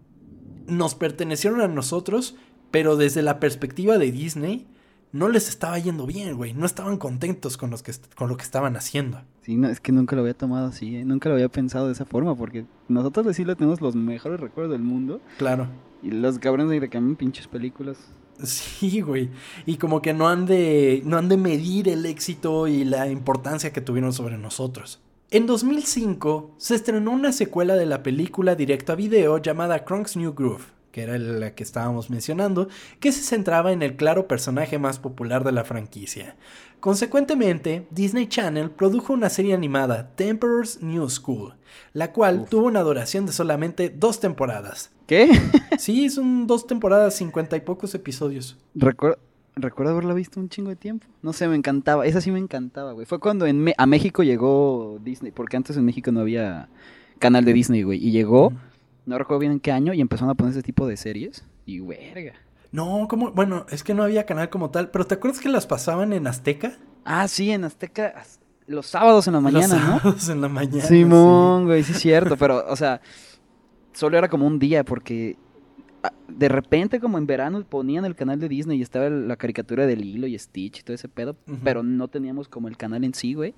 nos pertenecieron a nosotros, pero desde la perspectiva de Disney, no les estaba yendo bien, güey. No estaban contentos con, los que, con lo que estaban haciendo. sí, no, es que nunca lo había tomado así, ¿eh? nunca lo había pensado de esa forma, porque nosotros de sí le tenemos los mejores recuerdos del mundo Claro. y los cabrones de aman pinches películas. Sí, güey. Y como que no han de, no han de medir el éxito y la importancia que tuvieron sobre nosotros. En 2005 se estrenó una secuela de la película directo a video llamada Kronk's New Groove, que era la que estábamos mencionando, que se centraba en el claro personaje más popular de la franquicia. Consecuentemente, Disney Channel produjo una serie animada, The Emperor's New School, la cual Uf. tuvo una duración de solamente dos temporadas. ¿Qué? (laughs) Sí, son dos temporadas, cincuenta y pocos episodios. Recuerdo, recuerdo haberla visto un chingo de tiempo. No sé, me encantaba. Esa sí me encantaba, güey. Fue cuando en a México llegó Disney, porque antes en México no había canal de Disney, güey. Y llegó, no recuerdo bien en qué año, y empezaron a poner ese tipo de series. Y verga. No, como, bueno, es que no había canal como tal, pero ¿te acuerdas que las pasaban en Azteca? Ah, sí, en Azteca, los sábados en la mañana, Los ¿no? sábados en la mañana. Simón, güey, sí es cierto, pero, o sea, solo era como un día, porque ah, de repente, como en verano, ponían el canal de Disney y estaba la caricatura de Lilo y Stitch y todo ese pedo, pero no teníamos como el canal en sí, güey.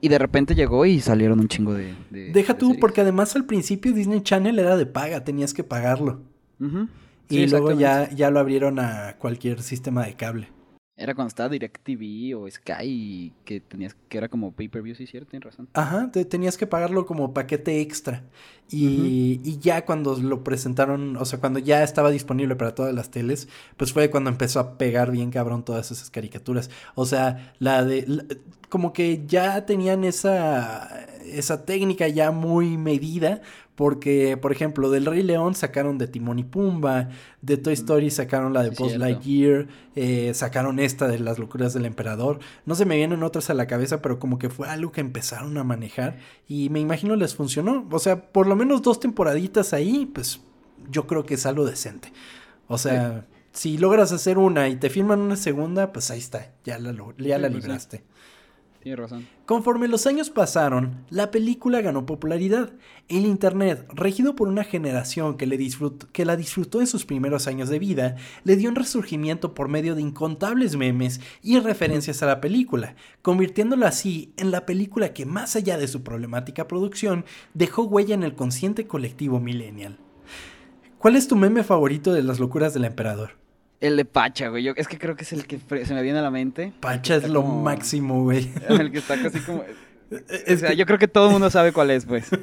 Y de repente llegó y salieron un chingo de. Deja de tú, series. porque además al principio Disney Channel era de paga, tenías que pagarlo. Y Sí, luego ya, ya lo abrieron a cualquier sistema de cable. Era cuando estaba DirecTV o Sky y que tenías que era como pay-per-view, sí, cierto, tienes razón. Ajá, te tenías que pagarlo como paquete extra. Y, y ya cuando lo presentaron, o sea, cuando ya estaba disponible para todas las teles, pues fue cuando empezó a pegar bien cabrón todas esas caricaturas. O sea, la de... la- como que ya tenían esa, esa técnica ya muy medida. Porque, por ejemplo, del Rey León sacaron de Timón y Pumba, de Toy Story sacaron la de. Sí, Buzz cierto. Lightyear, eh, sacaron esta de las locuras del emperador. No se me vienen otras a la cabeza, pero como que fue algo que empezaron a manejar y me imagino les funcionó. O sea, por lo menos dos temporaditas ahí, pues yo creo que es algo decente. O sea, si logras hacer una y te firman una segunda, pues ahí está, ya la, ya la pues libraste. Tienes razón. Conforme los años pasaron, la película ganó popularidad. El Internet, regido por una generación que, le que la disfrutó en sus primeros años de vida, le dio un resurgimiento por medio de incontables memes y referencias a la película, convirtiéndola así en la película que más allá de su problemática producción, dejó huella en el consciente colectivo millennial. ¿Cuál es tu meme favorito de las locuras del emperador? El de Pacha, güey. Yo, es que creo que es el que se me viene a la mente. Pacha es lo como- máximo, güey. (laughs) El que está casi como. (laughs) Es o sea, que- yo creo que todo el mundo sabe cuál es, pues. (laughs)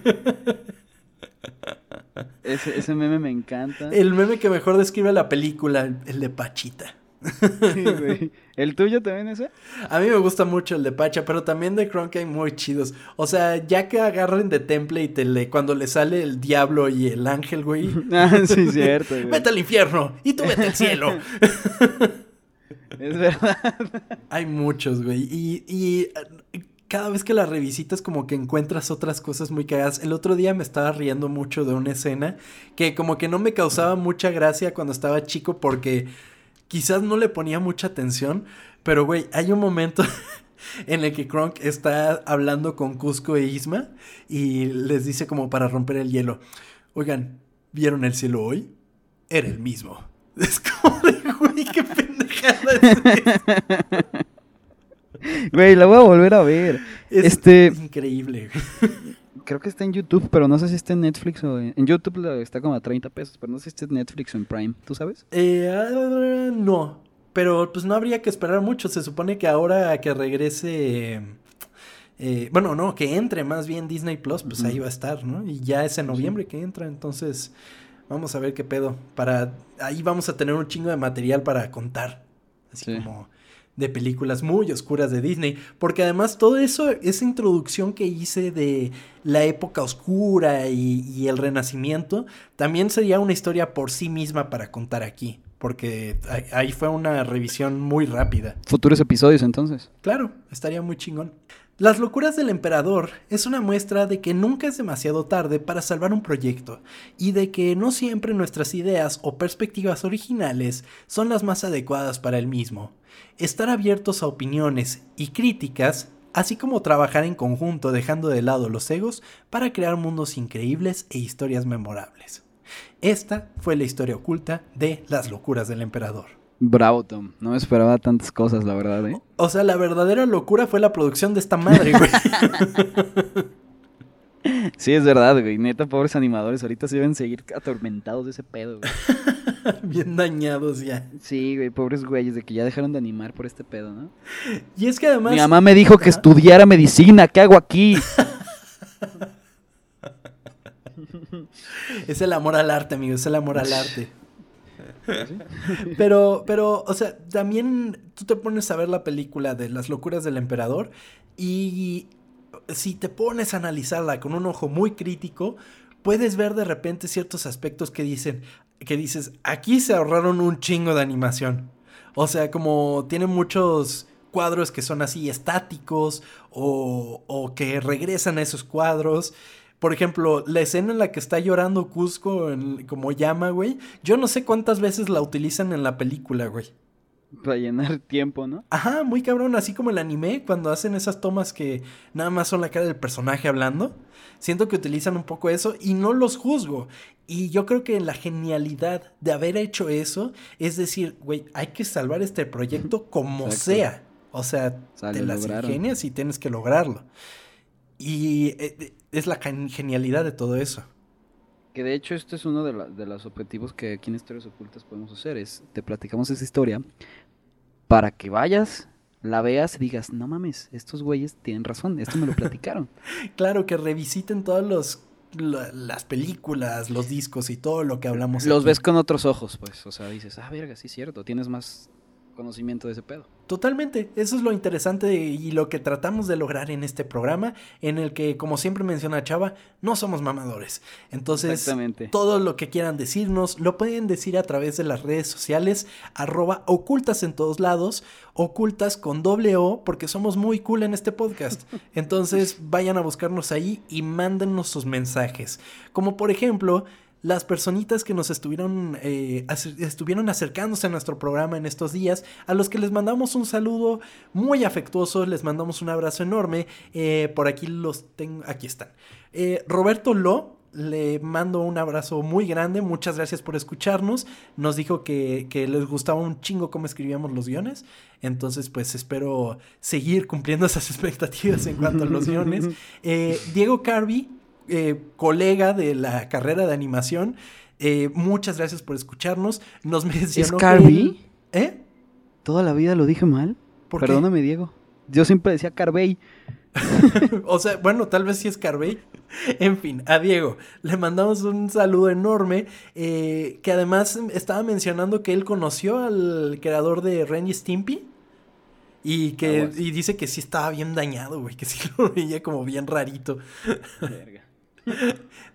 Ese, ese meme me encanta. El meme que mejor describe la película, el- el de Pachita. (laughs) Sí, güey. ¿El tuyo también ese? A mí me gusta mucho el de Pacha, pero también de Kronk hay muy chidos. O sea, ya que agarren de template el de cuando le sale el diablo y el ángel, güey. (laughs) Ah, sí, cierto, güey. Vete al infierno y tú vete al cielo. (laughs) Es verdad. hay muchos, güey. Y, y eh, cada vez que la revisitas como que encuentras otras cosas muy cagadas. El otro día me estaba riendo mucho de una escena que como que no me causaba mucha gracia cuando estaba chico porque quizás no le ponía mucha atención. Pero, güey, hay un momento (laughs) en el que Kronk está hablando con Cusco e Isma y les dice como para romper el hielo. Oigan, ¿vieron el cielo hoy? Era el mismo. (laughs) Es como de, güey, qué pendejada es? (laughs) Güey, la voy a volver a ver. Es Este- increíble. Creo que está en YouTube, pero no sé si está en Netflix o en, en YouTube está como a 30 pesos, pero no sé si está en Netflix o en Prime. ¿Tú sabes? Eh, ah, no, pero pues no habría que esperar mucho. Se supone que ahora que regrese, eh, bueno, no, que entre más bien Disney Plus, pues ahí va a estar, ¿no? Y ya es en noviembre que entra, entonces vamos a ver qué pedo. Para ahí vamos a tener un chingo de material para contar, así Sí. como de películas muy oscuras de Disney, porque además todo eso, esa introducción que hice de la época oscura y, y el renacimiento, también sería una historia por sí misma para contar aquí, porque ahí- ahí fue una revisión muy rápida. Futuros episodios entonces. Claro, estaría muy chingón. Las locuras del emperador es una muestra de que nunca es demasiado tarde para salvar un proyecto y de que no siempre nuestras ideas o perspectivas originales son las más adecuadas para el mismo. Estar abiertos a opiniones y críticas, así como trabajar en conjunto dejando de lado los egos para crear mundos increíbles e historias memorables. Esta fue la historia oculta de las locuras del emperador. Bravo, Tom. No me esperaba tantas cosas, la verdad, ¿eh? O sea, la verdadera locura fue la producción de esta madre, güey. (laughs) Sí, es verdad, güey. Neta, pobres animadores. Ahorita se deben seguir atormentados de ese pedo, güey. (laughs) Bien dañados ya. Sí, güey, pobres güeyes de que ya dejaron de animar por este pedo, ¿no? Y es que además. Mi mamá me dijo que estudiara medicina. ¿Qué hago aquí? (laughs) Es el amor al arte, amigo. Es el amor al arte. (laughs) Pero, pero, o sea, también tú te pones a ver la película de las locuras del emperador y si te pones a analizarla con un ojo muy crítico, puedes ver de repente ciertos aspectos que dicen, que dices, aquí se ahorraron un chingo de animación. O sea, como tiene muchos cuadros que son así estáticos o, o que regresan a esos cuadros. Por ejemplo, la escena en la que está llorando Cusco en- como llama, güey. Yo no sé cuántas veces la utilizan en la película, güey. Para llenar tiempo, ¿no? Ajá, muy cabrón, así como el anime, cuando hacen esas tomas que nada más son la cara del personaje hablando. Siento que utilizan un poco eso y no los juzgo. Y yo creo que la genialidad de haber hecho eso es decir, güey, hay que salvar este proyecto (laughs) como Exacto. sea. O sea, Sale, te las lograron. ingenias y tienes que lograrlo. Y eh, es la gen- genialidad de todo eso. Que de hecho este es uno de, la- de los objetivos que aquí en Historias Ocultas podemos hacer. Es, te platicamos esa historia para que vayas, la veas y digas, no mames, estos güeyes tienen razón, esto me lo (laughs) platicaron. Claro, que revisiten todas los, la- las películas, los discos y todo lo que hablamos. Los aquí. ves con otros ojos, pues. O sea, dices, ah, verga, sí es cierto, tienes más conocimiento de ese pedo. Totalmente, eso es lo interesante y lo que tratamos de lograr en este programa, en el que, como siempre menciona Chava, no somos mamadores. Entonces, todo lo que quieran decirnos, lo pueden decir a través de las redes sociales, arroba ocultas en todos lados, ocultas con doble O, porque somos muy cool en este podcast. (laughs) Entonces, vayan a buscarnos ahí y mándennos sus mensajes. Como por ejemplo, las personitas que nos estuvieron, eh, estuvieron acercándose a nuestro programa en estos días, a los que les mandamos un saludo muy afectuoso, les mandamos un abrazo enorme. eh, por aquí los tengo, aquí están. Eh, Roberto Lo, le mando un abrazo muy grande, muchas gracias por escucharnos. Nos dijo que, que les gustaba un chingo cómo escribíamos los guiones, entonces pues espero seguir cumpliendo esas (laughs) expectativas en cuanto a los guiones. (laughs) Eh, Diego Carby, eh, colega de la carrera de animación, eh, muchas gracias por escucharnos. Nos (laughs) mencionó Carby? él- ¿Eh? Toda la vida lo dije mal. ¿Por qué? Perdóname, Diego. Yo siempre decía Carvey. (laughs) o sea, bueno, tal vez sí es Carvey. En fin, a Diego le mandamos un saludo enorme. eh, que además estaba mencionando que él conoció al creador de Ren y Stimpy. Y que y dice que sí estaba bien dañado, güey. Que sí lo veía como bien rarito. Verga.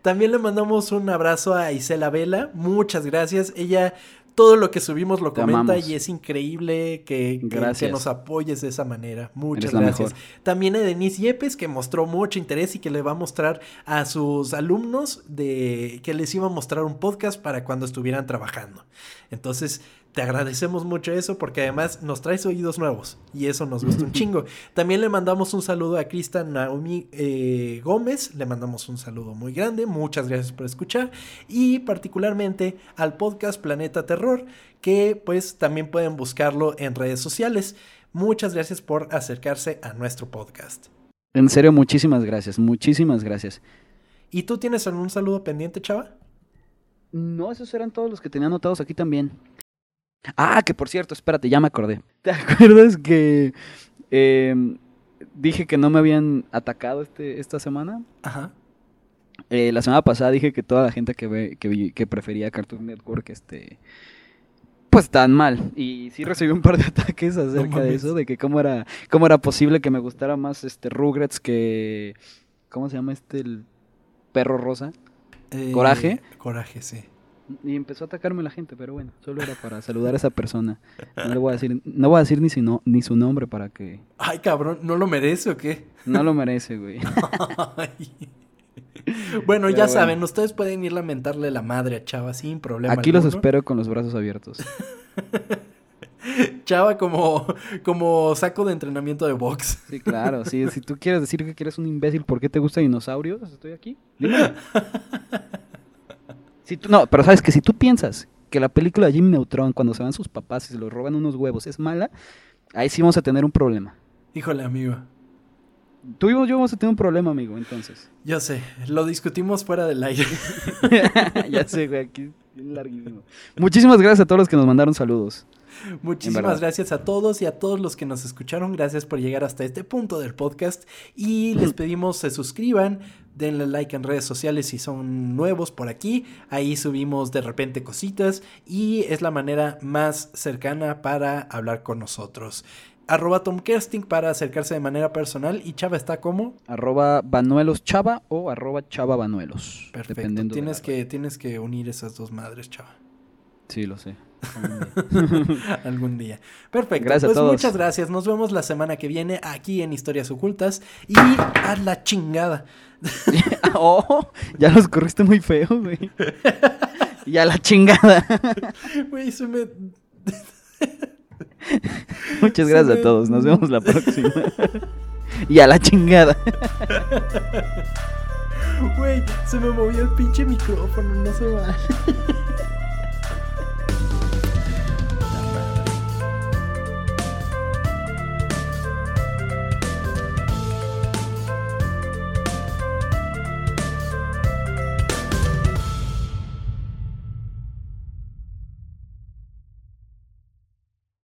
También le mandamos un abrazo a Isela Vela. Muchas gracias. Ella, todo lo que subimos lo Te comenta amamos. y es increíble que, que- que Gracias. nos apoyes de esa manera. Muchas gracias. También a Denise Yepes, que mostró mucho interés y que le va a mostrar a sus alumnos de que les iba a mostrar un podcast para cuando estuvieran trabajando. Entonces, te agradecemos mucho eso porque además nos traes oídos nuevos y eso nos gusta un (laughs) chingo. También le mandamos un saludo a Krista Naomi eh, Gómez, le mandamos un saludo muy grande, muchas gracias por escuchar y particularmente al podcast Planeta Terror que pues también pueden buscarlo en redes sociales. Muchas gracias por acercarse a nuestro podcast. En serio, muchísimas gracias, muchísimas gracias. ¿Y tú tienes algún saludo pendiente, chava? No, esos eran todos los que tenía anotados aquí también. Ah, que por cierto, espérate, ya me acordé. ¿Te acuerdas que em, dije que no me habían atacado este, esta semana? Ajá. Eh, la semana pasada dije que toda la gente que ve, que, vi- que prefería Cartoon Network, este, pues tan mal. Y sí recibí un par de (laughs) ataques acerca de eso, de que cómo era, cómo era posible que me gustara más este Rugrats que, ¿cómo se llama este el perro rosa? Eh, ¿Coraje? Coraje, sí. Y empezó a atacarme la gente, pero bueno, solo era para saludar a esa persona. No le voy a decir, no voy a decir ni su, no- ni su nombre para que Ay, cabrón, ¿no lo merece o qué? no lo merece, güey. Bueno, ya bueno. saben, ustedes pueden ir a lamentarle la madre a Chava sin problema. Aquí los espero con los brazos abiertos. (laughs) Chava como, como saco de entrenamiento de box. Sí, claro, sí, si tú quieres decir que eres un imbécil, ¿por qué te gustan dinosaurios? Estoy aquí. Dímelo. (laughs) Si tú, no, pero sabes que si tú piensas que la película de Jimmy Neutron, cuando se van sus papás y se los roban unos huevos, es mala, ahí sí vamos a tener un problema. Híjole, amigo. Tú y yo vamos a tener un problema, amigo, entonces. Yo sé, lo discutimos fuera del aire. (laughs) ya sé, güey, aquí es larguísimo. Muchísimas gracias a todos los que nos mandaron saludos. (laughs) Muchísimas gracias a todos y a todos los que nos escucharon. Gracias por llegar hasta este punto del podcast. Y les pedimos se suscriban, denle like en redes sociales si son nuevos por aquí. Ahí subimos de repente cositas y es la manera más cercana para hablar con nosotros. Arroba Tom Kersting para acercarse de manera personal y Chava está como. Arroba Banuelos Chava o arroba Chava Banuelos. Perfecto. dependiendo de Tienes que, tienes que unir esas dos madres, Chava. Sí, lo sé. (laughs) Algún día. Perfecto. Gracias a pues todos. muchas gracias. Nos vemos la semana que viene aquí en Historias Ocultas. Y a la chingada. (laughs) oh, ya los corriste muy feo, güey. Y a la chingada. (laughs) Güey, se me. Muchas gracias me- a todos. Nos vemos la próxima. Y a la chingada. Güey, se me movió el pinche micrófono. No se va.